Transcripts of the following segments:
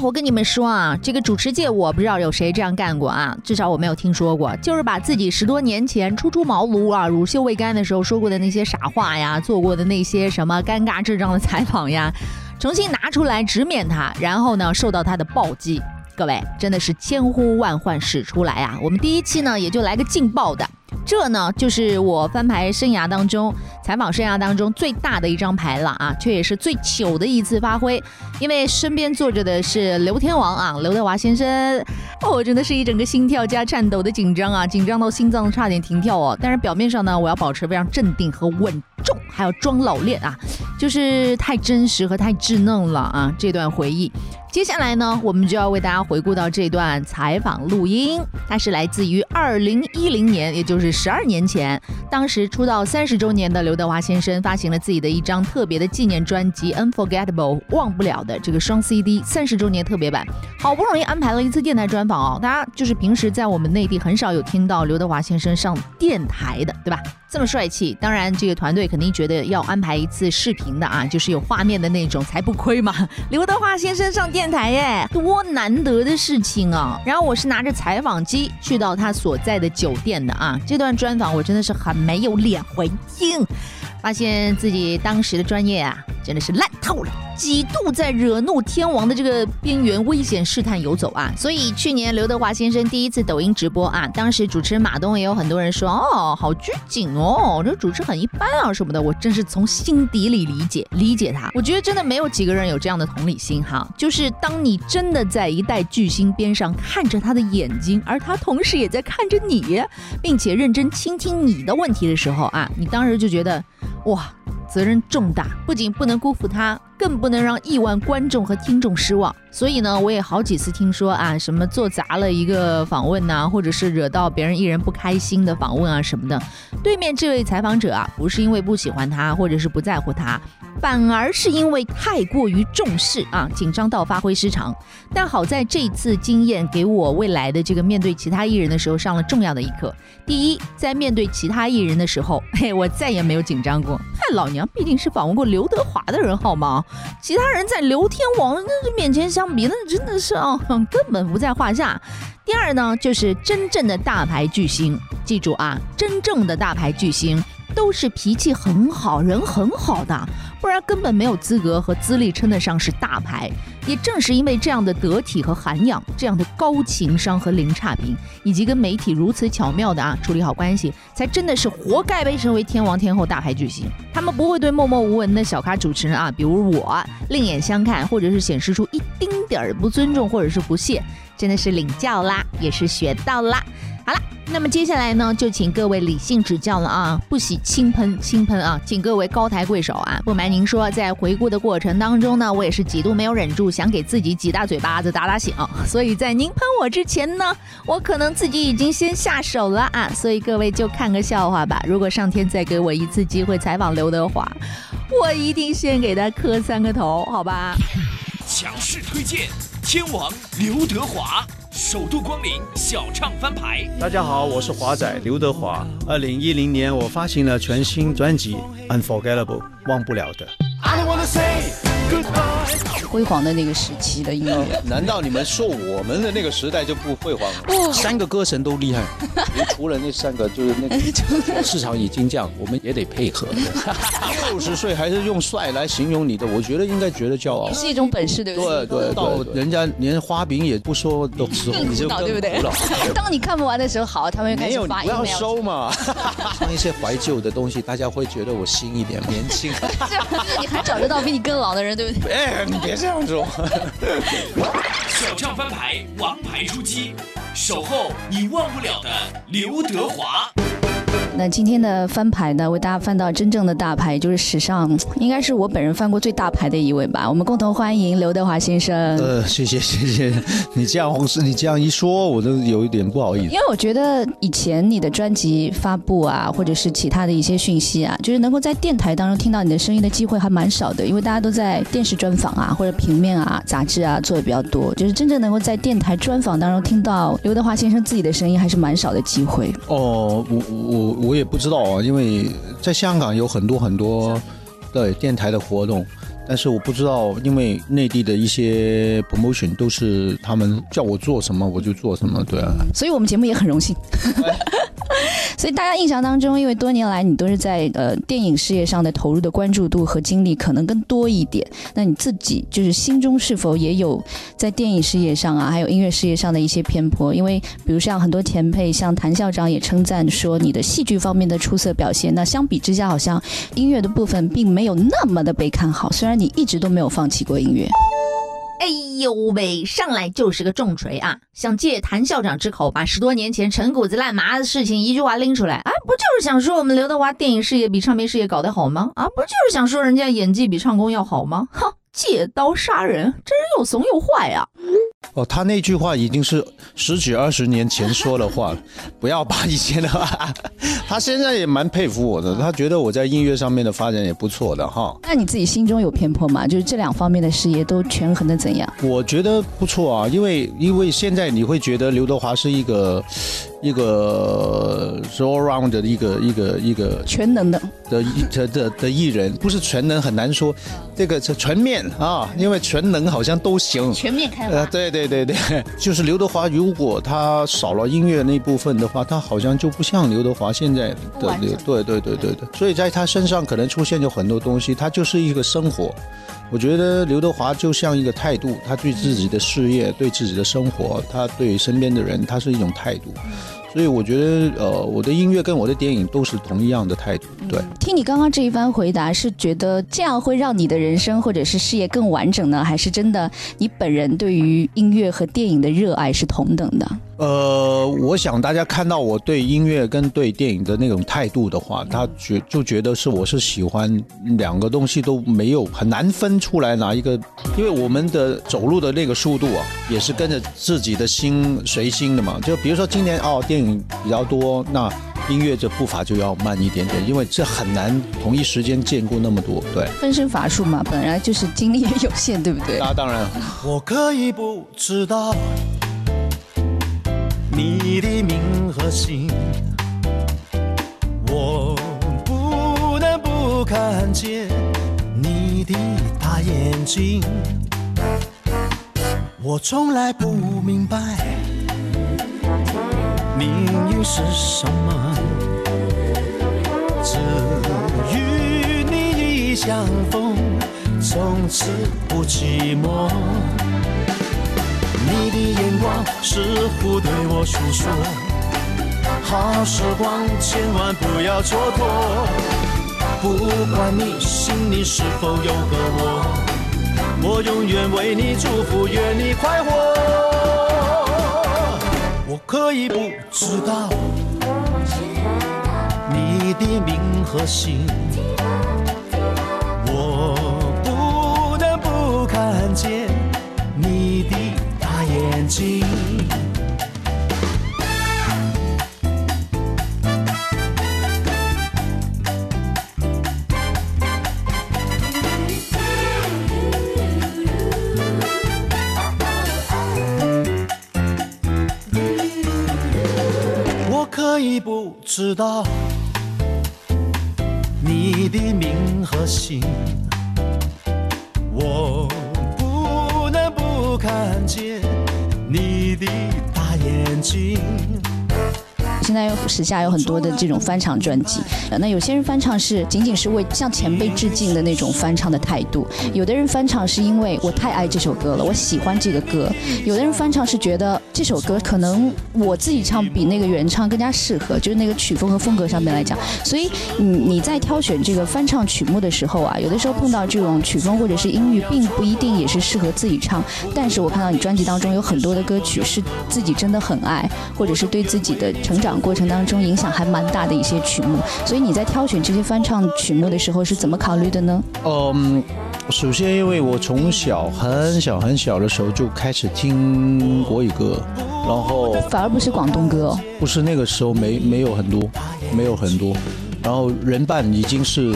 我跟你们说啊，这个主持界我不知道有谁这样干过啊，至少我没有听说过，就是把自己十多年前初出茅庐啊、乳臭未干的时候说过的那些傻话呀、做过的那些什么尴尬智障的采访呀，重新拿出来直面他，然后呢受到他的暴击。各位真的是千呼万唤始出来啊！我们第一期呢也就来个劲爆的。这呢，就是我翻牌生涯当中、采访生涯当中最大的一张牌了啊，却也是最糗的一次发挥。因为身边坐着的是刘天王啊，刘德华先生，哦，真的是一整个心跳加颤抖的紧张啊，紧张到心脏差点停跳哦。但是表面上呢，我要保持非常镇定和稳重，还要装老练啊，就是太真实和太稚嫩了啊，这段回忆。接下来呢，我们就要为大家回顾到这段采访录音，它是来自于二零一零年，也就是十二年前，当时出道三十周年的刘德华先生发行了自己的一张特别的纪念专辑《Unforgettable》，忘不了的这个双 CD 三十周年特别版，好不容易安排了一次电台专访哦，大家就是平时在我们内地很少有听到刘德华先生上电台的，对吧？这么帅气，当然这个团队肯定觉得要安排一次视频的啊，就是有画面的那种才不亏嘛。刘德华先生上电台耶，多难得的事情啊！然后我是拿着采访机去到他所在的酒店的啊，这段专访我真的是很没有脸回应。发现自己当时的专业啊，真的是烂透了，几度在惹怒天王的这个边缘危险试探游走啊！所以去年刘德华先生第一次抖音直播啊，当时主持人马东也有很多人说哦，好拘谨哦，这主持很一般啊什么的，我真是从心底里理解理解他。我觉得真的没有几个人有这样的同理心哈，就是当你真的在一代巨星边上看着他的眼睛，而他同时也在看着你，并且认真倾听你的问题的时候啊，你当时就觉得。哇，责任重大，不仅不能辜负他。更不能让亿万观众和听众失望，所以呢，我也好几次听说啊，什么做砸了一个访问呐，或者是惹到别人艺人不开心的访问啊什么的。对面这位采访者啊，不是因为不喜欢他，或者是不在乎他，反而是因为太过于重视啊，紧张到发挥失常。但好在这次经验给我未来的这个面对其他艺人的时候上了重要的一课。第一，在面对其他艺人的时候，嘿，我再也没有紧张过。嗨，老娘毕竟是访问过刘德华的人，好吗？其他人在刘天王那面前相比，那真的是啊，根本不在话下。第二呢，就是真正的大牌巨星，记住啊，真正的大牌巨星都是脾气很好、人很好的。不然根本没有资格和资历称得上是大牌。也正是因为这样的得体和涵养，这样的高情商和零差评，以及跟媒体如此巧妙的啊处理好关系，才真的是活该被称为天王天后大牌巨星。他们不会对默默无闻的小咖主持人啊，比如我另眼相看，或者是显示出一丁点儿不尊重或者是不屑，真的是领教啦，也是学到啦。好了。那么接下来呢，就请各位理性指教了啊，不喜轻喷轻喷啊，请各位高抬贵手啊！不瞒您说，在回顾的过程当中呢，我也是几度没有忍住，想给自己几大嘴巴子打打醒，所以在您喷我之前呢，我可能自己已经先下手了啊！所以各位就看个笑话吧。如果上天再给我一次机会采访刘德华，我一定先给他磕三个头，好吧？强势推荐，天王刘德华。首度光临小唱翻牌，大家好，我是华仔刘德华。二零一零年，我发行了全新专辑《Unforgettable》，忘不了的。辉煌的那个时期的音乐，难道你们说我们的那个时代就不辉煌？不，三个歌神都厉害，除了那三个，就是那个 市场已经这样，我们也得配合。六十岁还是用帅来形容你的，我觉得应该觉得骄傲，是一种本事，对不对？对对，到人家连花饼也不说的时候，你就对不对？当你看不完的时候，好，他们开始发，不要收嘛。唱一些怀旧的东西，大家会觉得我新一点，年轻。是，你还找得到比你更老的人，对不对？哎，你别。这样说，小唱翻牌，王牌出击，守候你忘不了的刘德华。那今天的翻牌呢，为大家翻到真正的大牌，就是史上应该是我本人翻过最大牌的一位吧。我们共同欢迎刘德华先生。呃，谢谢谢谢，你这样红事，你这样一说，我都有一点不好意思。因为我觉得以前你的专辑发布啊，或者是其他的一些讯息啊，就是能够在电台当中听到你的声音的机会还蛮少的，因为大家都在电视专访啊，或者平面啊、杂志啊做的比较多，就是真正能够在电台专访当中听到刘德华先生自己的声音，还是蛮少的机会。哦，我我我。我也不知道啊，因为在香港有很多很多对电台的活动，但是我不知道，因为内地的一些 promotion 都是他们叫我做什么我就做什么，对啊。所以我们节目也很荣幸。所以大家印象当中，因为多年来你都是在呃电影事业上的投入的关注度和精力可能更多一点。那你自己就是心中是否也有在电影事业上啊，还有音乐事业上的一些偏颇？因为比如像很多前辈，像谭校长也称赞说你的戏剧方面的出色表现。那相比之下，好像音乐的部分并没有那么的被看好。虽然你一直都没有放弃过音乐。哎呦喂，上来就是个重锤啊！想借谭校长之口，把十多年前陈谷子烂麻的事情一句话拎出来啊！不就是想说我们刘德华电影事业比唱片事业搞得好吗？啊，不就是想说人家演技比唱功要好吗？哼，借刀杀人，真是又怂又坏啊！哦，他那句话已经是十几二十年前说的话了，不要把以前的话。他现在也蛮佩服我的，他觉得我在音乐上面的发展也不错的哈。那你自己心中有偏颇吗？就是这两方面的事业都权衡的怎样？我觉得不错啊，因为因为现在你会觉得刘德华是一个。一个 all round 的一个一个一个全能的的的的的艺人，不是全能很难说，这个是全面啊，因为全能好像都行，全面开呃。对对对对，就是刘德华，如果他少了音乐那部分的话，他好像就不像刘德华现在的刘。对对对对对，所以在他身上可能出现有很多东西，他就是一个生活。我觉得刘德华就像一个态度，他对自己的事业、对自己的生活、他对身边的人，他是一种态度。所以我觉得，呃，我的音乐跟我的电影都是同一样的态度。对，听你刚刚这一番回答，是觉得这样会让你的人生或者是事业更完整呢，还是真的你本人对于音乐和电影的热爱是同等的？呃，我想大家看到我对音乐跟对电影的那种态度的话，他觉就觉得是我是喜欢两个东西都没有很难分出来哪一个，因为我们的走路的那个速度啊，也是跟着自己的心随心的嘛。就比如说今年哦，电影比较多，那音乐这步伐就要慢一点点，因为这很难同一时间兼顾那么多。对，分身乏术嘛，本来就是精力也 有限，对不对？那当然。我可以不知道。你的名和姓，我不能不看见你的大眼睛。我从来不明白命运是什么，只与你一相逢，从此不寂寞。你的眼光似乎对我诉说，好时光千万不要蹉跎。不管你心里是否有个我，我永远为你祝福，愿你快活。我可以不知道你的名和姓，我不能不看见。我可以不知道你的名和姓，时下有很多的这种翻唱专辑，那有些人翻唱是仅仅是为向前辈致敬的那种翻唱的态度，有的人翻唱是因为我太爱这首歌了，我喜欢这个歌，有的人翻唱是觉得这首歌可能我自己唱比那个原唱更加适合，就是那个曲风和风格上面来讲，所以你你在挑选这个翻唱曲目的时候啊，有的时候碰到这种曲风或者是音域，并不一定也是适合自己唱，但是我看到你专辑当中有很多的歌曲是自己真的很爱，或者是对自己的成长。过程当中影响还蛮大的一些曲目，所以你在挑选这些翻唱曲目的时候是怎么考虑的呢？嗯，首先因为我从小很小很小的时候就开始听国语歌，然后反而不是广东歌，不是那个时候没没有很多，没有很多，然后人伴已经是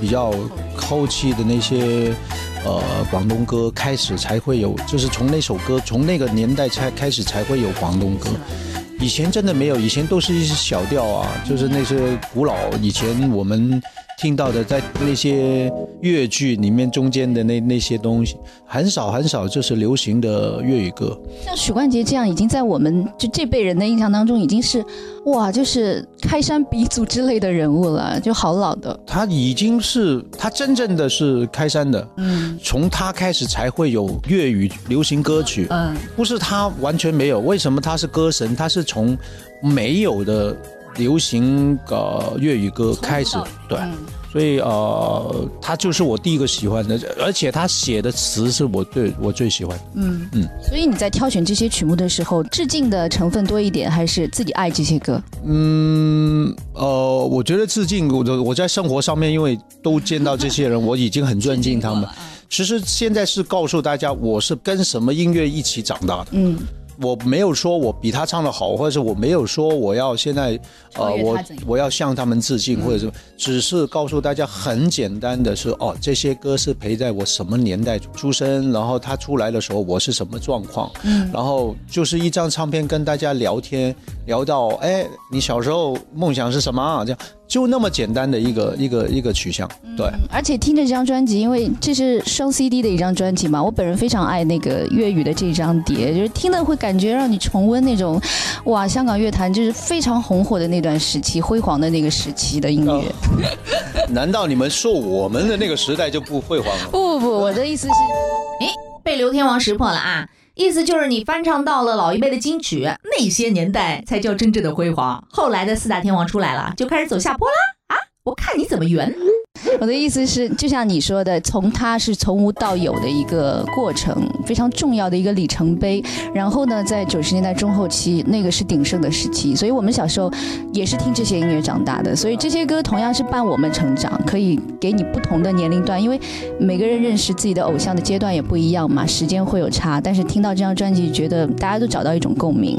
比较后期的那些呃广东歌开始才会有，就是从那首歌从那个年代才开始才会有广东歌。以前真的没有，以前都是一些小调啊，就是那些古老以前我们听到的，在那些粤剧里面中间的那那些东西，很少很少就是流行的粤语歌。像许冠杰这样，已经在我们就这辈人的印象当中，已经是哇，就是开山鼻祖之类的人物了，就好老的。他已经是他真正的是开山的，嗯，从他开始才会有粤语流行歌曲，嗯，不是他完全没有。为什么他是歌神？他是从没有的。流行呃粤语歌开始，对，所以呃，他就是我第一个喜欢的，而且他写的词是我最我最喜欢。嗯嗯，所以你在挑选这些曲目的时候，致敬的成分多一点，还是自己爱这些歌？嗯呃，我觉得致敬，我我在生活上面，因为都见到这些人，我已经很尊敬他们。其实现在是告诉大家，我是跟什么音乐一起长大的。嗯。我没有说我比他唱的好，或者是我没有说我要现在，呃，我我要向他们致敬，或者是只是告诉大家很简单的是，哦，这些歌是陪在我什么年代出生，然后他出来的时候我是什么状况，嗯，然后就是一张唱片跟大家聊天，聊到，哎，你小时候梦想是什么？这样。就那么简单的一个一个一个取向，对。而且听着这张专辑，因为这是双 CD 的一张专辑嘛，我本人非常爱那个粤语的这张碟，就是听的会感觉让你重温那种，哇，香港乐坛就是非常红火的那段时期，辉煌的那个时期的音乐。难道你们说我们的那个时代就不辉煌吗？不不不，我的意思是，哎，被刘天王识破了啊！意思就是你翻唱到了老一辈的金曲，那些年代才叫真正的辉煌。后来的四大天王出来了，就开始走下坡啦啊！我看你怎么圆。我的意思是，就像你说的，从它是从无到有的一个过程，非常重要的一个里程碑。然后呢，在九十年代中后期，那个是鼎盛的时期，所以我们小时候也是听这些音乐长大的。所以这些歌同样是伴我们成长，可以给你不同的年龄段，因为每个人认识自己的偶像的阶段也不一样嘛，时间会有差。但是听到这张专辑，觉得大家都找到一种共鸣。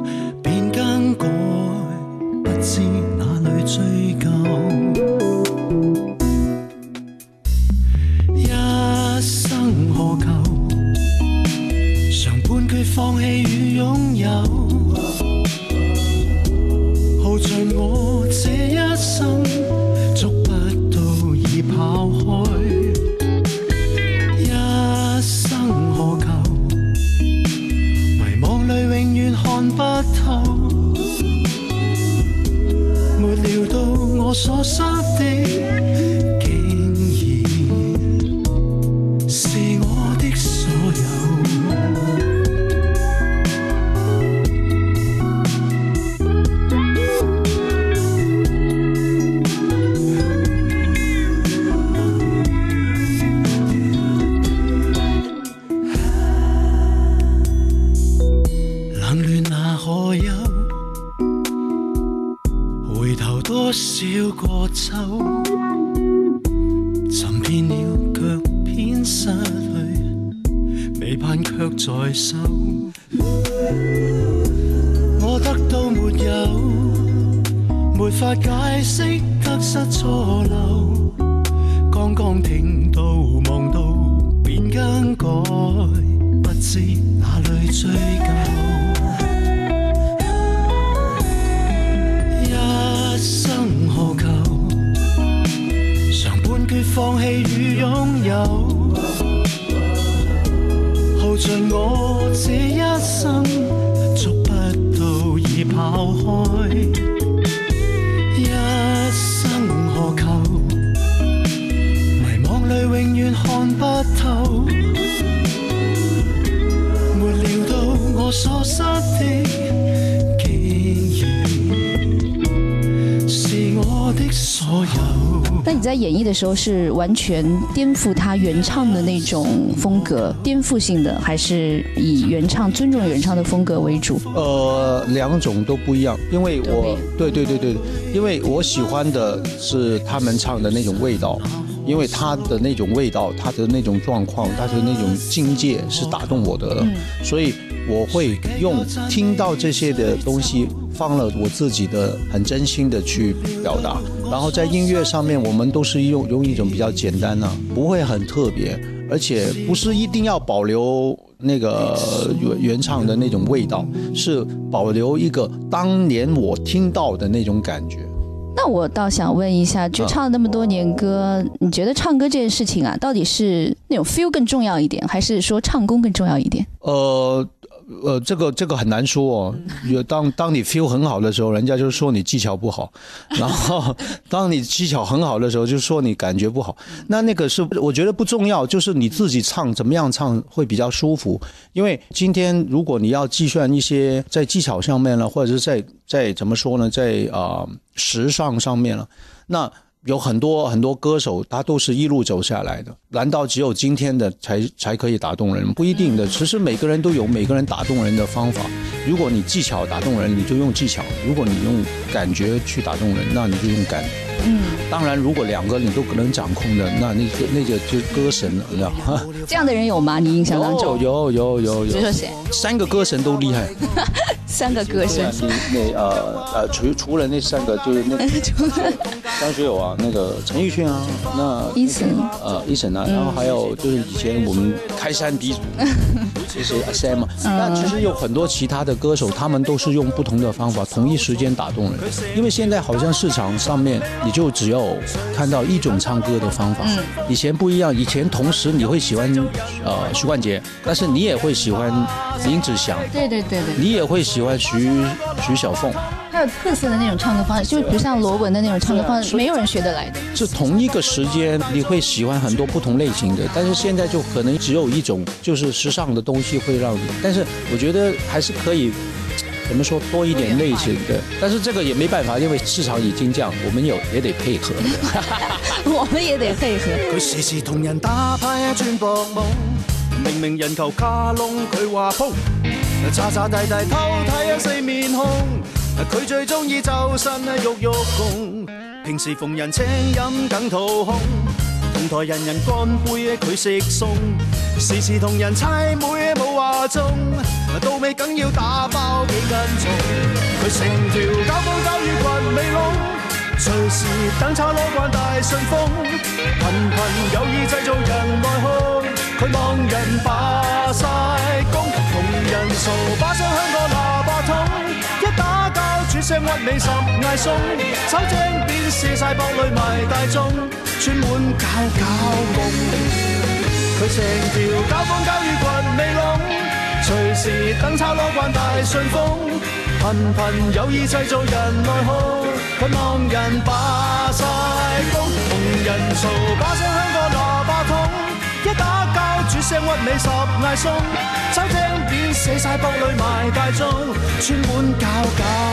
期盼却在手我得到没有没法解释得失错漏。刚刚听到望到便更改不知哪里追究。着我这一生，捉不到已跑开。一生何求？迷惘里永远看不透。没料到我所失的，竟然是我的所有。那你在演绎的时候是完全颠覆？他他原唱的那种风格，颠覆性的，还是以原唱尊重原唱的风格为主？呃，两种都不一样，因为我对对对对，因为我喜欢的是他们唱的那种味道，因为他的那种味道，他的那种状况，他的那种境界是打动我的，所以我会用听到这些的东西，放了我自己的很真心的去表达，然后在音乐上面，我们都是用用一种比较简单啊，不会很特别，而且不是一定要保留那个原原唱的那种味道，是保留一个当年我听到的那种感觉。那我倒想问一下，就唱了那么多年歌，你觉得唱歌这件事情啊，到底是那种 feel 更重要一点，还是说唱功更重要一点？呃呃，这个这个很难说哦。有当当你 feel 很好的时候，人家就说你技巧不好；然后当你技巧很好的时候，就说你感觉不好。那那个是我觉得不重要，就是你自己唱怎么样唱会比较舒服。因为今天如果你要计算一些在技巧上面了，或者是在在怎么说呢，在啊、时尚上面了，那。有很多很多歌手，他都是一路走下来的。难道只有今天的才才可以打动人？不一定的。其实每个人都有每个人打动人的方法。如果你技巧打动人，你就用技巧；如果你用感觉去打动人，那你就用感。嗯，当然，如果两个你都能掌控的，那那个那个就歌神了，你知道吗？这样的人有吗？你印象当中？有有有有有比如说，谁？三个歌神都厉害。三个歌神。，你那呃呃，除除了那三个，就是那 张学友啊，那个陈奕迅啊，那 Eason 呃，Eason 啊，然后还有就是以前我们开山鼻祖，其是 Sam 嘛，那其实有很多其他的歌手，他们都是用不同的方法，同一时间打动人。因为现在好像市场上面，你就只有看到一种唱歌的方法，以前不一样，以前同时你会喜欢呃徐冠杰，但是你也会喜欢林子祥，对对对对，你也会喜欢徐徐小凤。还有特色的那种唱歌方式，就不像罗文的那种唱歌方式，没有人学得来的。是同一个时间，你会喜欢很多不同类型的，但是现在就可能只有一种，就是时尚的东西会让你。但是我觉得还是可以，怎么说多一点类型的，但是这个也没办法，因为市场已经这样，我们有也得配合。我们也得配合。佢時時同人打牌轉博懵，明明人球卡窿佢話鋪，渣渣地地偷睇四面孔，佢最中意周身啊喐喐共，平時逢人請飲梗肚空，同台人人乾杯佢食餸，時時同人猜妹冇話中，到尾梗要打包幾斤重，佢成條搞風搞雨棍尾窿。隨時等炒攞慣大順風，頻頻有意製造人內訌。佢望人霸晒工，同人嘈把聲響過喇叭筒，一打交轉聲屈尾十嗌鬆，手精變射晒博裏賣大眾，專門搞搞梦。佢成條搞風搞雨棍尾窿，隨時等炒攞慣大順風，頻頻有意製造人內訌。佢望人霸晒工，同人嘈把聲響過喇叭筒，一打交轉聲屈尾十嗌鬆，手精變寫晒博裏賣大眾，專門搞搞。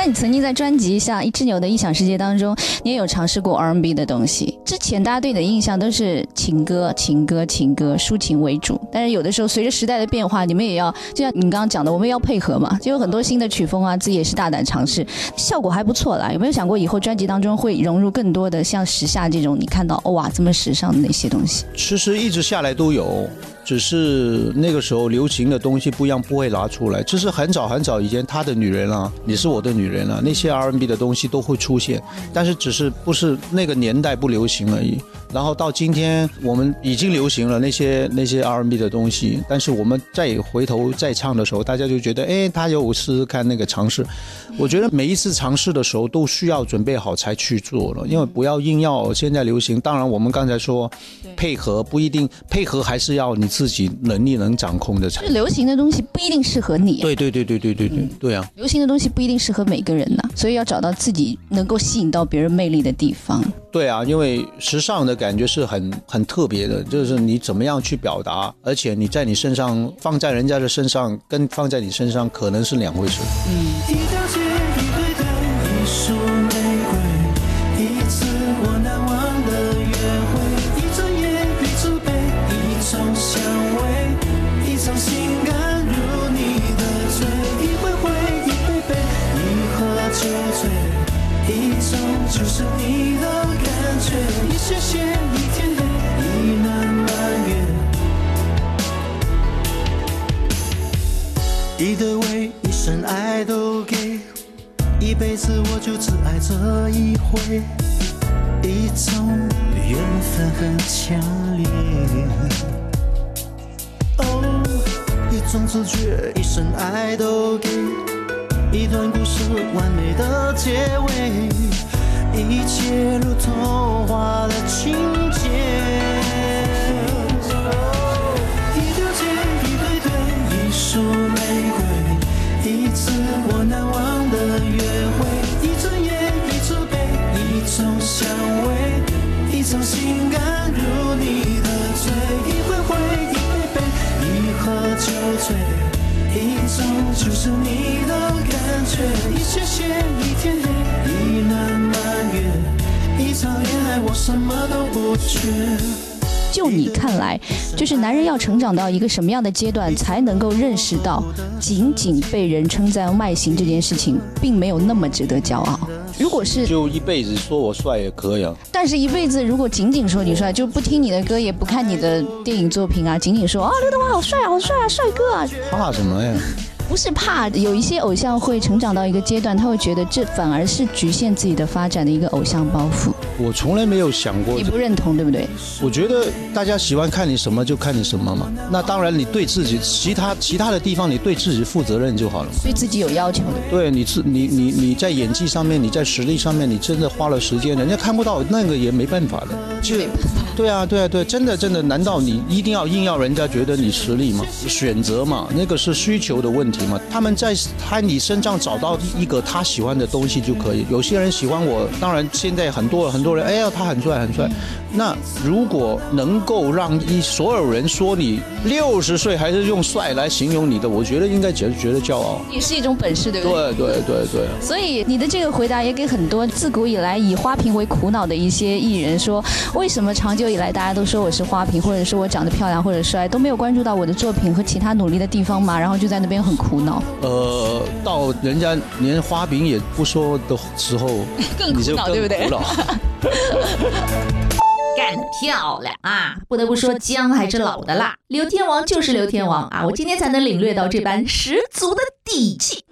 但你曾经在专辑像《一只牛的异想世界》当中，你也有尝试过 R&B 的东西。之前大家对你的印象都是情歌、情歌、情歌，抒情为主。但是有的时候随着时代的变化，你们也要就像你刚刚讲的，我们要配合嘛，就有很多新的曲风啊，自己也是大胆尝试，效果还不错啦。有没有想过以后专辑当中会融入更多的像时下这种你看到哇这么时尚的那些东西？其实一直下来都有，只是那个时候流行的东西不一样，不会拿出来。就是很早很早以前，他的女人啊，你是我的女人啊，那些 R&B 的东西都会出现，但是只是不是那个年代不流行而已。然后到今天，我们已经流行了那些那些 R&B 的东西，但是我们再回头再唱的时候，大家就觉得，哎，他有试试看那个尝试。我觉得每一次尝试的时候都需要准备好才去做了，因为不要硬要现在流行。当然，我们刚才说配合不一定配合，还是要你自己能力能掌控的才。流行的东西不一定适合你。对对对对对对对对啊！流行的东西不一定适合每个人呐，所以要找到自己能够吸引到别人魅力的地方。对啊，因为时尚的感觉是很很特别的，就是你怎么样去表达，而且你在你身上，放在人家的身上，跟放在你身上可能是两回事。一回，一回回，一喝就醉。一种就是你的。觉，一切线一天黑，一暖满月。一对为一生爱都给，一辈子我就只爱这一回，一种缘分很强烈。哦，一种直觉，一生爱都给，一段故事完美的结尾，一切如童话的情节。一条街，一对对，一束玫瑰，一次我难忘的约会，一整夜，一纸杯，一种香味，一种情感如你的醉，一回回，一杯杯，一喝就醉，一种就是你的感觉，一切线，一天，一，一场恋爱，我什么都不缺。就你看来，就是男人要成长到一个什么样的阶段，才能够认识到，仅仅被人称赞外形这件事情，并没有那么值得骄傲。如果是，就一辈子说我帅也可以啊。但是一辈子如果仅仅说你帅，就不听你的歌，也不看你的电影作品啊，仅仅说啊刘德华好帅啊，好帅啊，帅哥啊，怕什么呀？不是怕，有一些偶像会成长到一个阶段，他会觉得这反而是局限自己的发展的一个偶像包袱。我从来没有想过你，不认同，对不对？我觉得大家喜欢看你什么就看你什么嘛。那当然，你对自己其他其他的地方，你对自己负责任就好了嘛。对自己有要求的。对你自你你你在演技上面，你在实力上面，你真的花了时间，人家看不到，那个也没办法的。对，对啊，对啊，对，真的真的，难道你一定要硬要人家觉得你实力吗？选择嘛，那个是需求的问题嘛。他们在他你身上找到一个他喜欢的东西就可以。有些人喜欢我，当然现在很多很多人，哎呀，他很帅很帅。那如果能够让一所有人说你六十岁还是用帅来形容你的，我觉得应该觉得觉得骄傲。也是一种本事，对不对？对对对对。所以你的这个回答也给很多自古以来以花瓶为苦恼的一些艺人说，为什么长久以来大家都说我是花瓶，或者说我长得漂亮或者帅，都没有关注到我的作品和其他努力的地方嘛？然后就在那边很苦恼。呃，到人家连花瓶也不说的时候，更苦你就更恼对不对 干得漂亮啊！不得不说，姜还是老的辣。刘天王就是刘天王啊！我今天才能领略到这般十足的底气。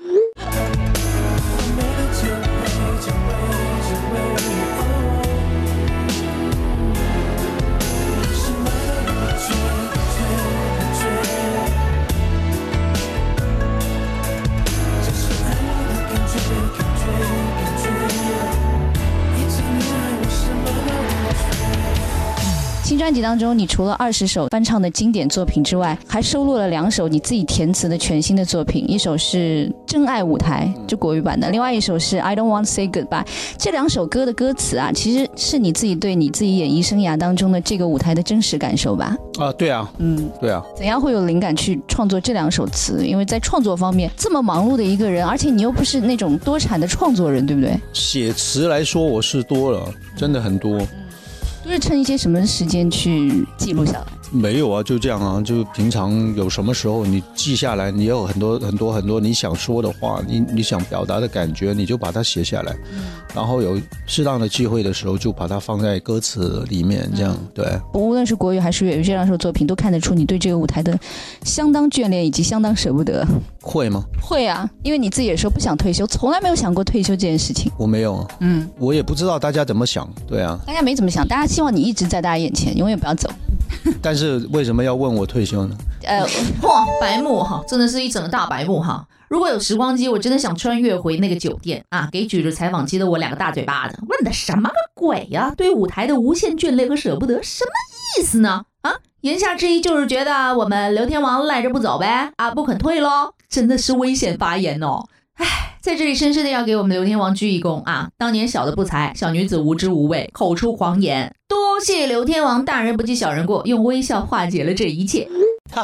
专辑当中，你除了二十首翻唱的经典作品之外，还收录了两首你自己填词的全新的作品，一首是《真爱舞台》，就国语版的，另外一首是《I Don't Want to Say Goodbye》。这两首歌的歌词啊，其实是你自己对你自己演艺生涯当中的这个舞台的真实感受吧？啊！对啊，嗯，对啊。怎样会有灵感去创作这两首词？因为在创作方面这么忙碌的一个人，而且你又不是那种多产的创作人，对不对？写词来说，我是多了，真的很多。都是趁一些什么时间去记录下来？没有啊，就这样啊，就平常有什么时候你记下来，你有很多很多很多你想说的话，你你想表达的感觉，你就把它写下来，然后有适当的机会的时候，就把它放在歌词里面，这样对。无论是国语还是粤语，这两首作品都看得出你对这个舞台的相当眷恋以及相当舍不得。会吗？会啊，因为你自己也说不想退休，从来没有想过退休这件事情。我没有啊，嗯，我也不知道大家怎么想，对啊。大家没怎么想，大家希望你一直在大家眼前，永远不要走。但是为什么要问我退休呢？呃，哇，白目哈，真的是一整个大白目哈！如果有时光机，我真的想穿越回那个酒店啊，给举着采访机的我两个大嘴巴子，问的什么个鬼呀？对舞台的无限眷恋和舍不得，什么意思呢？啊，言下之意就是觉得我们刘天王赖着不走呗？啊，不肯退喽？真的是危险发言哦！唉，在这里深深的要给我们刘天王鞠一躬啊！当年小的不才，小女子无知无畏，口出狂言，多谢刘天王大人不计小人过，用微笑化解了这一切。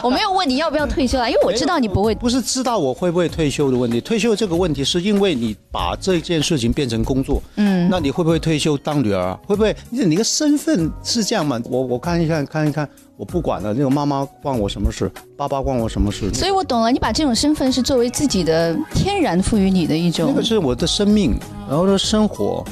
我没有问你要不要退休啊，因为我知道你不会。不是知道我会不会退休的问题，退休这个问题是因为你把这件事情变成工作，嗯，那你会不会退休当女儿啊？会不会？你你的身份是这样吗？我我看一看看一看，我不管了，那个妈妈关我什么事？爸爸关我什么事？所以我懂了，你把这种身份是作为自己的天然赋予你的一种那个。是我的生命，然后的生活，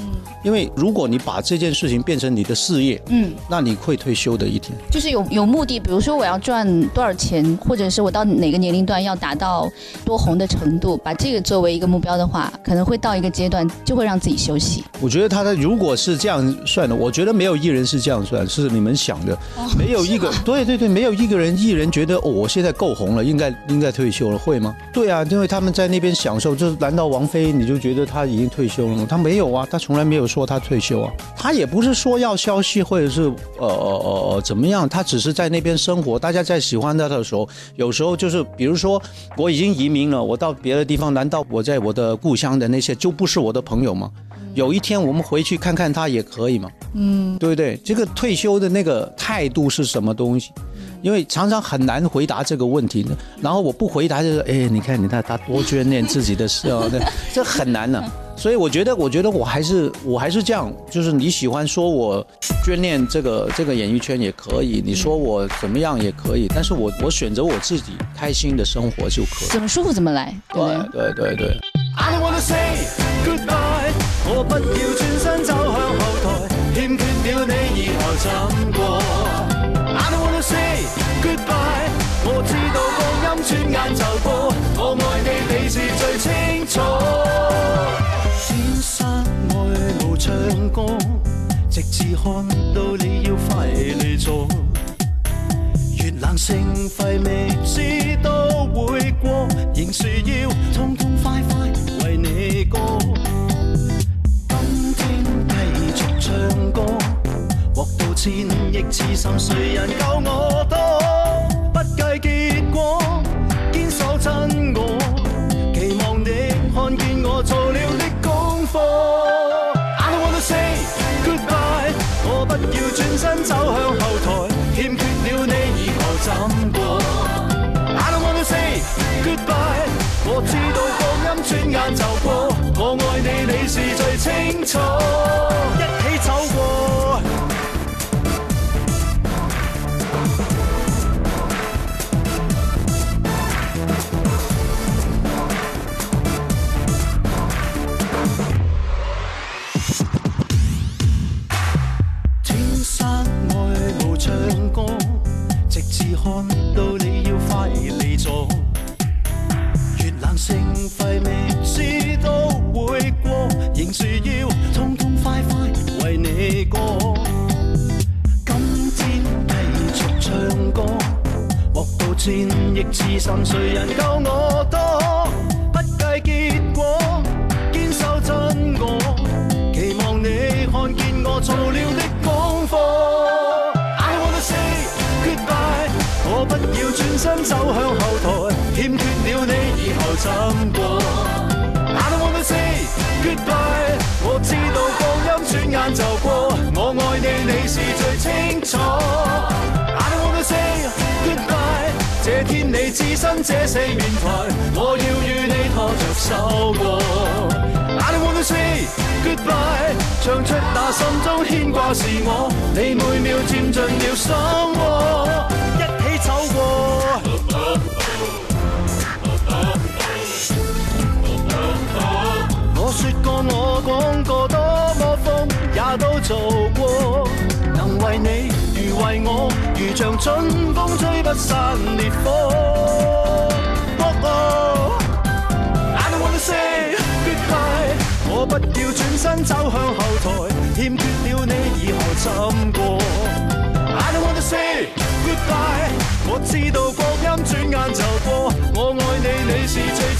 因为如果你把这件事情变成你的事业，嗯，那你会退休的一天。就是有有目的，比如说我要赚多少钱，或者是我到哪个年龄段要达到多红的程度，把这个作为一个目标的话，可能会到一个阶段就会让自己休息。我觉得他的如果是这样算的，我觉得没有艺人是这样算，是你们想的，没有一个 对对对，没有一个人艺人觉得哦，我现在够红了，应该应该退休了，会吗？对啊，因为他们在那边享受，就是难道王菲你就觉得她已经退休了吗？她没有啊，她从来没有说他退休啊，他也不是说要消息或者是呃呃呃怎么样，他只是在那边生活，大家在喜欢他的时候，有时候就是比如说我已经移民了，我到别的地方，难道我在我的故乡的那些就不是我的朋友吗？有一天我们回去看看他也可以嘛，嗯，对不对？这个退休的那个态度是什么东西？因为常常很难回答这个问题，然后我不回答就是，哎，你看，你看他多眷恋自己的事哦，对，这很难的。所以我觉得，我觉得我还是我还是这样，就是你喜欢说我眷恋这个这个演艺圈也可以，你说我怎么样也可以，但是我我选择我自己开心的生活就可以。怎么舒服怎么来，对不对？对对。I don't wanna say goodbye，我不要轉身走向後台，欠缺了你以後怎過？I don't wanna say goodbye，我知道光陰轉眼就過，我愛你你是最清楚。唱歌，直至看到你要快离座。越冷勝沸未知都会过，仍是要痛痛快快为你歌。今天继续唱歌，获到千亿次心，谁人夠我多？知道光阴转眼就过，我爱你你是最清楚，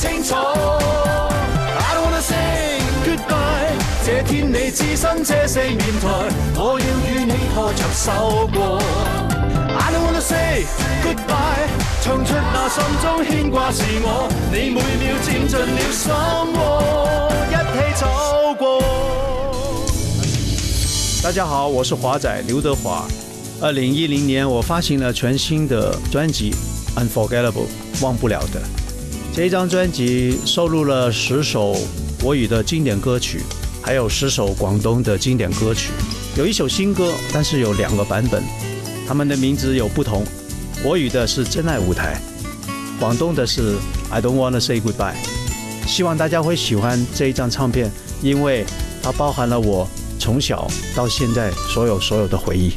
清楚。I don't wanna say goodbye，這天你置身這四面台，我要與你拖着手過。I don't wanna say goodbye，唱出那心中牽掛是我，你每秒佔盡了心窩，一起走過。大家好，我是华仔刘德华。二零一零年，我发行了全新的专辑《Unforgettable》，忘不了的。这一张专辑收录了十首国语的经典歌曲，还有十首广东的经典歌曲。有一首新歌，但是有两个版本，它们的名字有不同。国语的是《真爱舞台》，广东的是《I Don't Wanna Say Goodbye》。希望大家会喜欢这一张唱片，因为它包含了我从小到现在所有所有的回忆。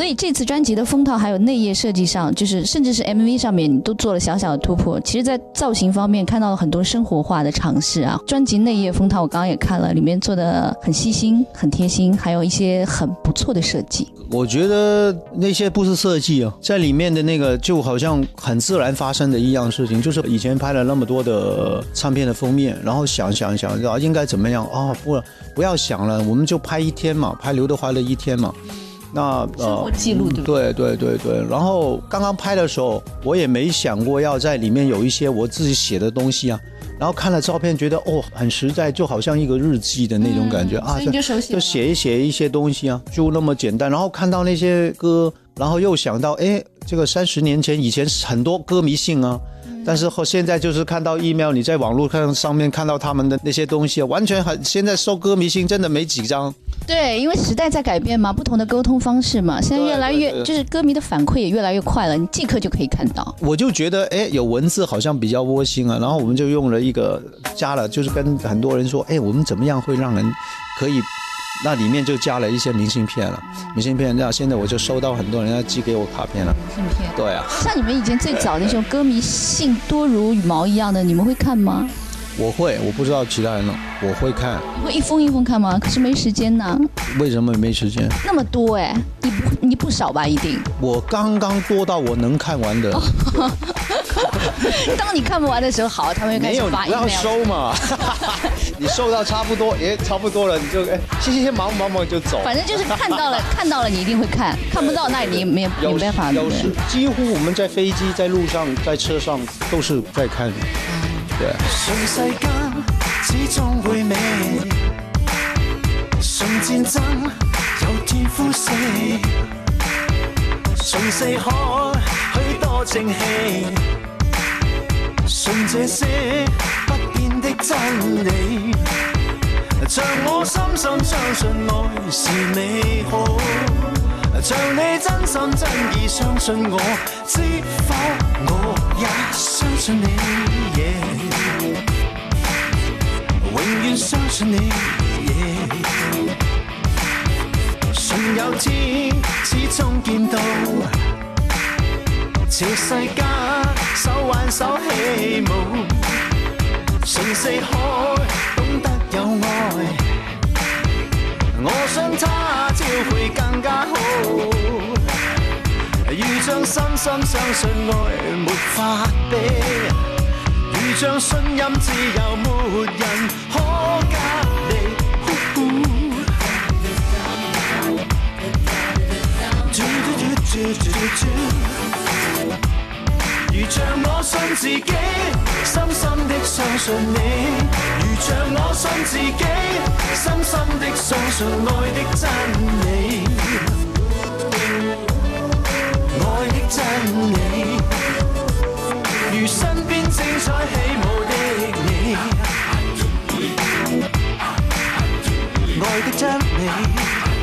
所以这次专辑的封套还有内页设计上，就是甚至是 MV 上面，你都做了小小的突破。其实，在造型方面看到了很多生活化的尝试啊。专辑内页封套我刚刚也看了，里面做的很细心、很贴心，还有一些很不错的设计。我觉得那些不是设计啊，在里面的那个就好像很自然发生的一样事情，就是以前拍了那么多的唱片的封面，然后想想想啊应该怎么样啊，不不要想了，我们就拍一天嘛，拍刘德华的一天嘛。那呃，记录对对对对，然后刚刚拍的时候，我也没想过要在里面有一些我自己写的东西啊。然后看了照片，觉得哦，很实在，就好像一个日记的那种感觉啊，就写一写一些东西啊，就那么简单。然后看到那些歌，然后又想到，哎，这个三十年前以前很多歌迷信啊。但是和现在就是看到 email，你在网络看上面看到他们的那些东西，完全很现在收歌迷信真的没几张。对，因为时代在改变嘛，不同的沟通方式嘛，现在越来越就是歌迷的反馈也越来越快了，你即刻就可以看到。我就觉得哎，有文字好像比较窝心啊，然后我们就用了一个加了，就是跟很多人说，哎，我们怎么样会让人可以。那里面就加了一些明信片了，明信片，那现在我就收到很多人要寄给我卡片了。明信片，对啊。像你们以前最早那种歌迷信多如羽毛一样的，你们会看吗？我会，我不知道其他人了。我会看。你会一封一封看吗？可是没时间呢。为什么没时间？那么多哎，你不你不少吧？一定。我刚刚多到我能看完的。当你看不完的时候，好，他们又开始发。没有，不要收嘛。你收到差不多，也差不多了，你就哎，谢谢谢，忙忙忙就走。反正就是看到了，看到了你一定会看，看不到那你没没办法。有时几乎我们在飞机、在路上、在车上都是在看。信世间始终会美，信战争有天呼死，信世海许多正气，信这些不变的真理。像我深深相信爱是美好，像你真心真意相信我，知否我也相信你。永远相信你，信有天始终见到。这世间手挽手起舞，顺四海懂得有爱。我想他朝会更加好。如像深深相信爱没法比，如像信任自由没人可隔离。如像我信自己，深深的相信你；如像我信自己，深深的相信爱的真理，爱的真理。如身边精彩起舞的你，爱的真理。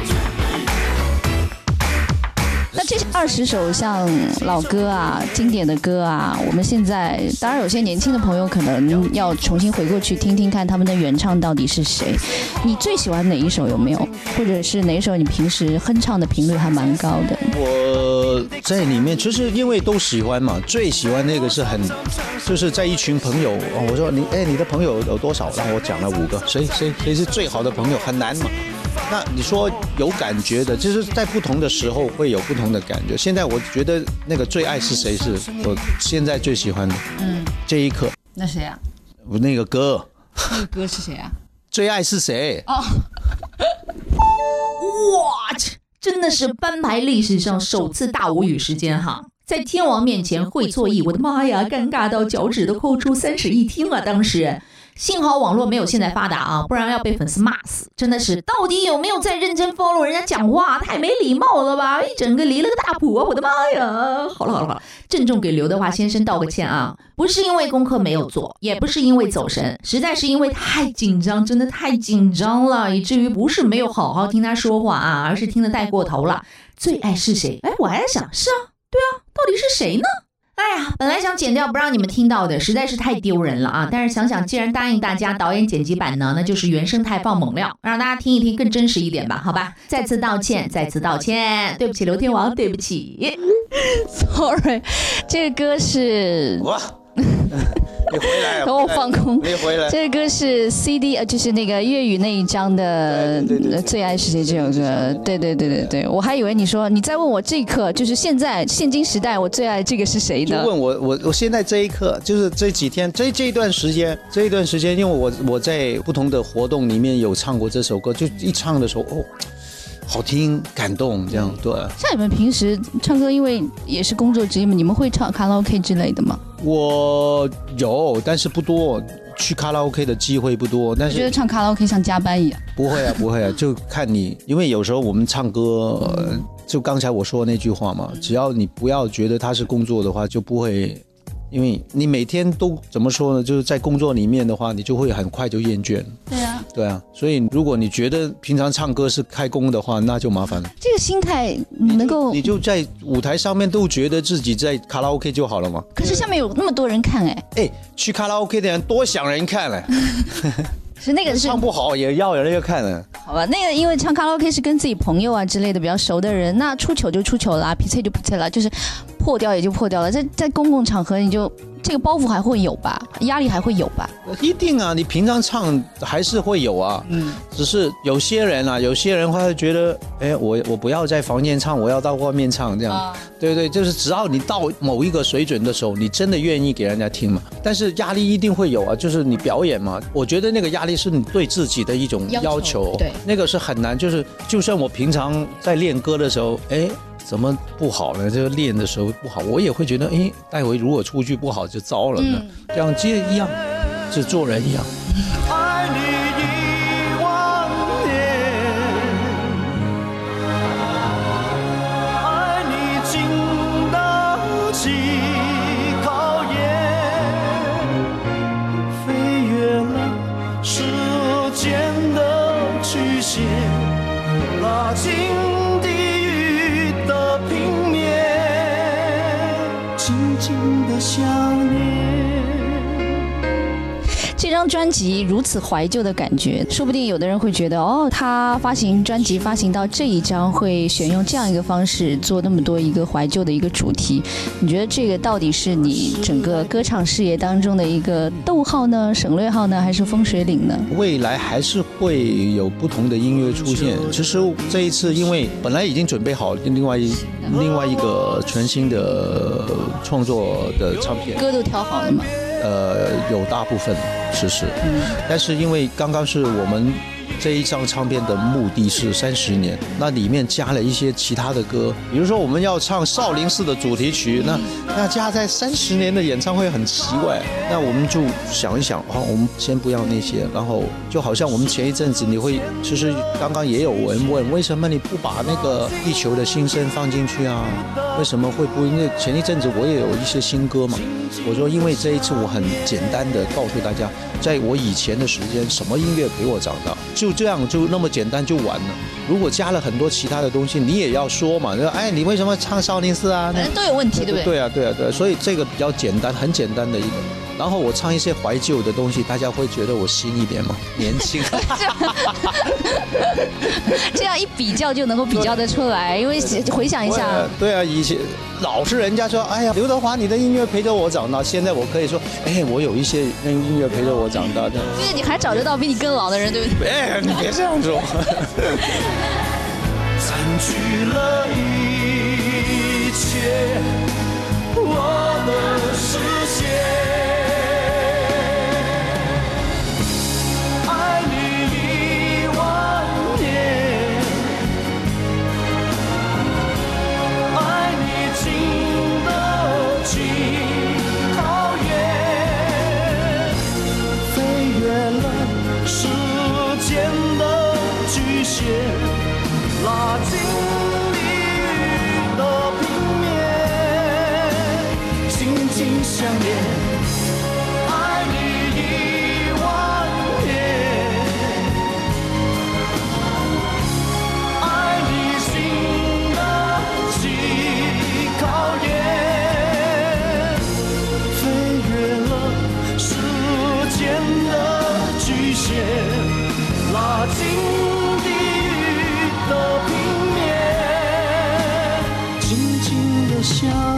这二十首像老歌啊、经典的歌啊，我们现在当然有些年轻的朋友可能要重新回过去听听看他们的原唱到底是谁。你最喜欢哪一首有没有？或者是哪一首你平时哼唱的频率还蛮高的？我在里面其实因为都喜欢嘛，最喜欢那个是很，就是在一群朋友，我说你哎你的朋友有多少？然后我讲了五个，谁谁谁是最好的朋友？很难嘛。那你说有感觉的，就是在不同的时候会有不同的感觉。现在我觉得那个最爱是谁是我现在最喜欢的。嗯，这一刻。那谁啊？我那个歌。那个歌是谁啊？最爱是谁？哦。哇，真的是翻牌历史上首次大无语时间哈，在天王面前会错意，我的妈呀，尴尬到脚趾都抠出三室一厅啊！当时。幸好网络没有现在发达啊，不然要被粉丝骂死。真的是，到底有没有在认真 follow 人家讲话？太没礼貌了吧！一整个离了个大谱啊，我的妈呀！好了好了好了，郑重给刘德华先生道个歉啊！不是因为功课没有做，也不是因为走神，实在是因为太紧张，真的太紧张了，以至于不是没有好好听他说话啊，而是听得带过头了。最爱是谁？哎，我还在想，是啊，对啊，到底是谁呢？哎，哎呀，本来想剪掉不让你们听到的，实在是太丢人了啊！但是想想，既然答应大家导演剪辑版呢，那就是原生态放猛料，让大家听一听更真实一点吧，好吧？再次道歉，再次道歉，对不起，刘天王，对不起。Sorry，这个歌是哇，你回来，等我放空。你回来。这个歌是 CD，呃，就是那个粤语那一张的最爱是谁这首歌？对对对对对，我还以为你说你在问我这一刻，就是现在现今时代我最爱这个是谁呢？就问我，我我现在这一刻，就是这几天，这这一段时间，这一段时间，因为我我在不同的活动里面有唱过这首歌，就一唱的时候，哦，好听，感动，这样对。像你们平时唱歌，因为也是工作职业嘛，你们会唱卡拉 OK 之类的吗？我有，但是不多，去卡拉 OK 的机会不多，但是觉得唱卡拉 OK 像加班一样。不会啊，不会啊，就看你，因为有时候我们唱歌，呃就刚才我说的那句话嘛，只要你不要觉得它是工作的话，就不会。因为你每天都怎么说呢？就是在工作里面的话，你就会很快就厌倦。对啊，对啊，所以如果你觉得平常唱歌是开工的话，那就麻烦了。这个心态你能够你，就在舞台上面都觉得自己在卡拉 OK 就好了嘛。可是下面有那么多人看哎，哎，去卡拉 OK 的人多想人看嘞，是那个是唱不好也要人家看的。好吧，那个因为唱卡拉 OK 是跟自己朋友啊之类的比较熟的人，那出糗就出糗了，脾气就脾气了，就是破掉也就破掉了。在在公共场合，你就这个包袱还会有吧，压力还会有吧？一定啊，你平常唱还是会有啊，嗯，只是有些人啊，有些人会觉得，哎，我我不要在房间唱，我要到外面唱这样。啊，对对，就是只要你到某一个水准的时候，你真的愿意给人家听嘛。但是压力一定会有啊，就是你表演嘛。我觉得那个压力是你对自己的一种要求要求，对那个是很难。就是就算我平常在练歌的时候，哎。怎么不好呢？这个练的时候不好，我也会觉得，哎，待会如果出去不好就糟了呢。这样接一样，就做人一样。爱你张专辑如此怀旧的感觉，说不定有的人会觉得，哦，他发行专辑发行到这一张，会选用这样一个方式做那么多一个怀旧的一个主题。你觉得这个到底是你整个歌唱事业当中的一个逗号呢、省略号呢，还是风水岭呢？未来还是会有不同的音乐出现。其实这一次，因为本来已经准备好另外一另外一个全新的创作的唱片，歌都挑好了吗？呃，有大部分是是，但是因为刚刚是我们这一张唱片的目的是三十年，那里面加了一些其他的歌，比如说我们要唱少林寺的主题曲，那那加在三十年的演唱会很奇怪，那我们就想一想，哦，我们先不要那些，然后就好像我们前一阵子你会，其实刚刚也有人问，为什么你不把那个地球的心声放进去啊？为什么会不？因为前一阵子我也有一些新歌嘛，我说因为这一次我很简单的告诉大家，在我以前的时间，什么音乐陪我长大，就这样就那么简单就完了。如果加了很多其他的东西，你也要说嘛，说哎，你为什么唱少林寺啊？那反正都有问题，对不对？对啊，对啊，对啊，所以这个比较简单，很简单的一个。然后我唱一些怀旧的东西，大家会觉得我新一点吗，年轻。这样一比较就能够比较得出来，因为回想一下，对啊，以前老是人家说，哎呀，刘德华，你的音乐陪着我长大。现在我可以说，哎，我有一些音乐陪着我长大的。就是你还找得到比你更老的人，对不对？哎，你别这样说。占据了一切，我的视线。想念，爱你一万年，爱你心的起考验，飞越了时间的局限，拉近地域的平面，静静的想。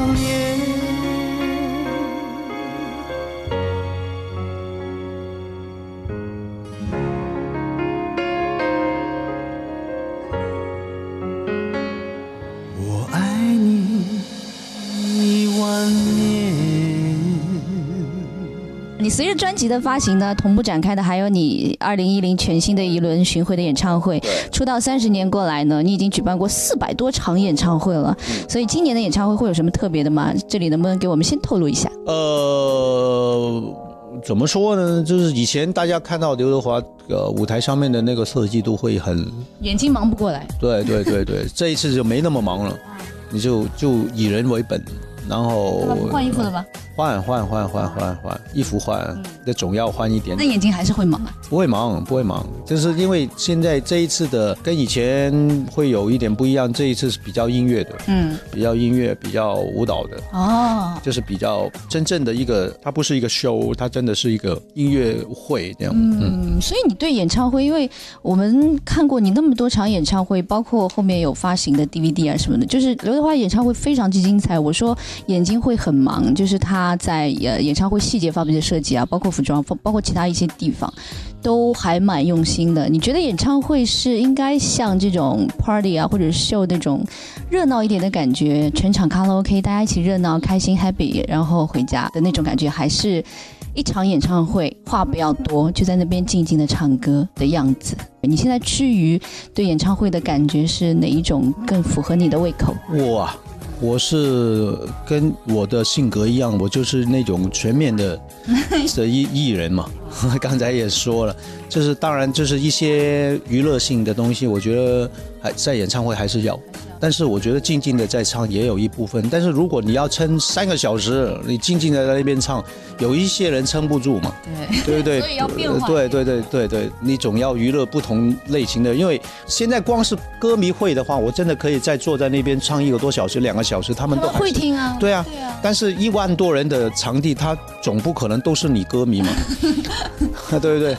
你随着专辑的发行呢，同步展开的还有你二零一零全新的一轮巡回的演唱会。出道三十年过来呢，你已经举办过四百多场演唱会了。所以今年的演唱会会有什么特别的吗？这里能不能给我们先透露一下？呃，怎么说呢？就是以前大家看到刘德华呃舞台上面的那个设计都会很，眼睛忙不过来。对对对对，这一次就没那么忙了，你就就以人为本，然后换衣服了吧？换换换换换换衣服换，那总要换一点那。眼睛还是会忙啊。不会忙，不会忙，就是因为现在这一次的跟以前会有一点不一样，这一次是比较音乐的，嗯，比较音乐，比较舞蹈的，哦，就是比较真正的一个，它不是一个 show，它真的是一个音乐会这样。嗯，嗯，所以你对演唱会，因为我们看过你那么多场演唱会，包括后面有发行的 DVD 啊什么的，就是刘德华演唱会非常之精彩。我说眼睛会很忙，就是他在呃演唱会细节方面的设计啊，包括服装，包包括其他一些地方，都还蛮用心的。你觉得演唱会是应该像这种 party 啊，或者是 show 那种热闹一点的感觉，全场卡拉 OK，大家一起热闹、开心、happy，然后回家的那种感觉，还是一场演唱会话不要多，就在那边静静的唱歌的样子？你现在趋于对演唱会的感觉是哪一种更符合你的胃口？哇，我是跟我的性格一样，我就是那种全面的 的艺艺人嘛。刚才也说了，就是当然就是一些娱乐性的东西，我觉得还在演唱会还是要。但是我觉得静静的在唱也有一部分，但是如果你要撑三个小时，你静静的在那边唱，有一些人撑不住嘛。对。对不对？所以要变化对对对对对，你总要娱乐不同类型的，因为现在光是歌迷会的话，我真的可以再坐在那边唱一个多小时、两个小时，他们他们都会听啊，对啊，对啊。但是一万多人的场地，他总不可能都是你歌迷嘛，对不对？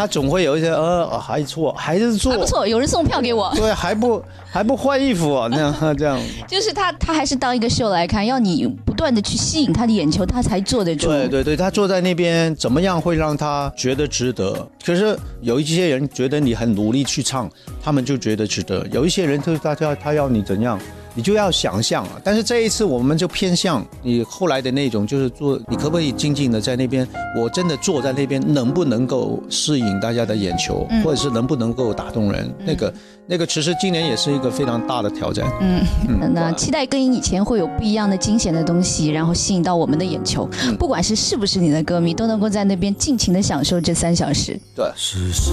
他总会有一些呃，还错，还是错还不错，有人送票给我，对，还不还不换衣服 啊？那样这样，就是他，他还是当一个秀来看，要你不断的去吸引他的眼球，他才坐得住。对对对，他坐在那边，怎么样会让他觉得值得？可是有一些人觉得你很努力去唱，他们就觉得值得；有一些人就是他他他要你怎样。你就要想象啊，但是这一次我们就偏向你后来的那种，就是做，你可不可以静静的在那边？我真的坐在那边，能不能够吸引大家的眼球，嗯或者是能不能够打动人？那个那个，其实今年也是一个非常大的挑战。嗯，那期待跟以前会有不一样的惊险的东西，然后吸引到我们的眼球。嗯不管是是不是你的歌迷，都能够在那边尽情的享受这三小时。对。是谁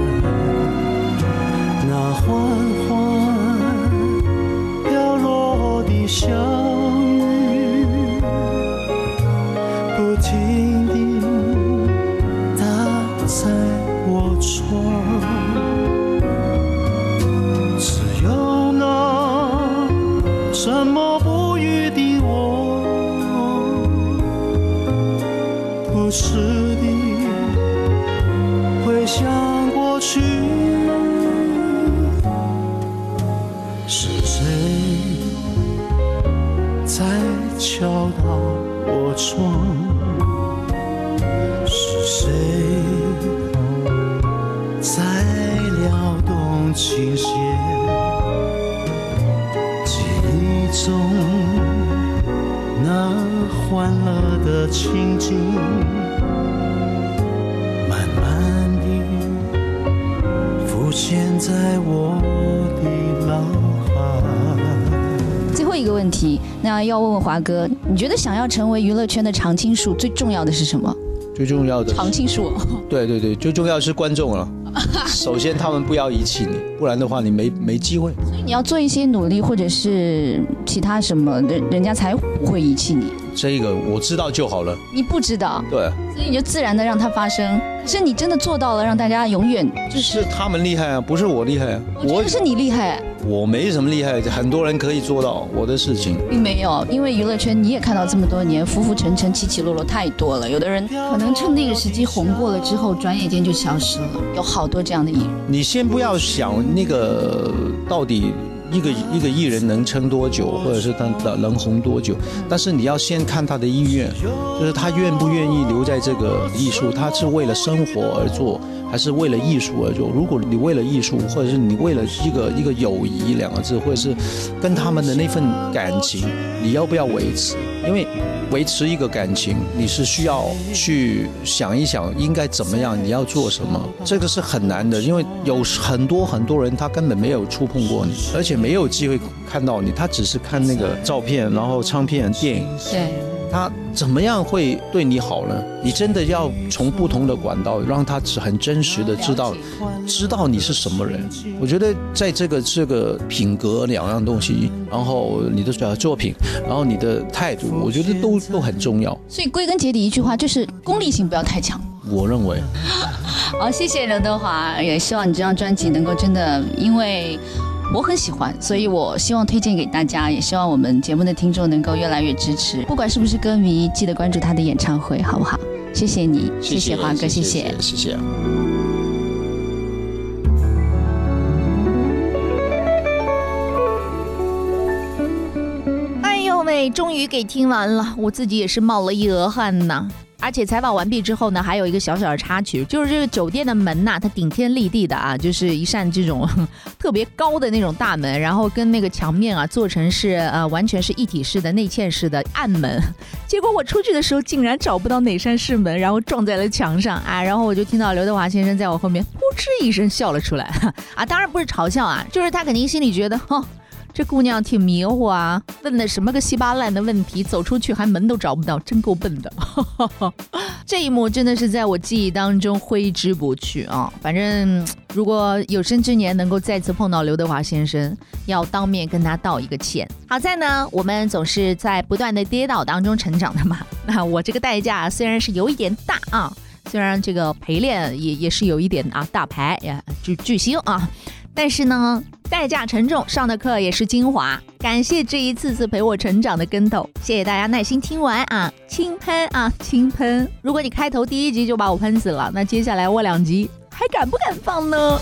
那缓缓飘落的小题，那要问问华哥，你觉得想要成为娱乐圈的常青树，最重要的是什么？最重要的，常青树，对对对，最重要是观众了。首先，他们不要遗弃你，不然的话，你没没机会。所以你要做一些努力，或者是其他什么，人人家才不会遗弃你。这个我知道就好了。你不知道，对，所以你就自然的让它发生。可是你真的做到了，让大家永远就是他们厉害啊，不是我厉害啊。我觉得是你厉害，我没什么厉害，很多人可以做到我的事情，并没有。因为娱乐圈你也看到这么多年浮浮沉沉、起起落落太多了，有的人可能趁那个时机红过了之后，转眼间就消失了，有好多这样的艺人。你先不要想那个到底。一个一个艺人能撑多久，或者是他能红多久？但是你要先看他的意愿，就是他愿不愿意留在这个艺术，他是为了生活而做。还是为了艺术而做。如果你为了艺术，或者是你为了一个一个友谊两个字，或者是跟他们的那份感情，你要不要维持？因为维持一个感情，你是需要去想一想应该怎么样，你要做什么，这个是很难的。因为有很多很多人他根本没有触碰过你，而且没有机会看到你，他只是看那个照片，然后唱片、电影。对。他怎么样会对你好呢？你真的要从不同的管道，让他很真实的知道，知道你是什么人。我觉得在这个这个品格两样东西，然后你的作品，然后你的态度，我觉得都都很重要。所以归根结底一句话就是，功利性不要太强。我认为。好，谢谢刘德华，也希望你这张专辑能够真的，因为。我很喜欢，所以我希望推荐给大家，也希望我们节目的听众能够越来越支持。不管是不是歌迷，记得关注他的演唱会，好不好？谢谢你，谢谢华哥，谢谢，谢谢。哎呦喂，终于给听完了，我自己也是冒了一额汗呐。而且采访完毕之后呢，还有一个小小的插曲，就是这个酒店的门呐，它顶天立地的啊，就是一扇这种特别高的那种大门，然后跟那个墙面啊做成是呃完全是一体式的内嵌式的暗门。结果我出去的时候竟然找不到哪扇是门，然后撞在了墙上啊，然后我就听到刘德华先生在我后面扑哧一声笑了出来 啊，当然不是嘲笑啊，就是他肯定心里觉得哈。这姑娘挺迷糊啊，问的什么个稀巴烂的问题，走出去还门都找不到，真够笨的。这一幕真的是在我记忆当中挥之不去啊！反正如果有生之年能够再次碰到刘德华先生，要当面跟他道一个歉。好在呢，我们总是在不断的跌倒当中成长的嘛。那我这个代价虽然是有一点大啊，虽然这个陪练也也是有一点啊大牌呀巨巨星啊。但是呢，代价沉重，上的课也是精华。感谢这一次次陪我成长的跟头，谢谢大家耐心听完啊，轻喷啊，轻喷。如果你开头第一集就把我喷死了，那接下来我两集还敢不敢放呢？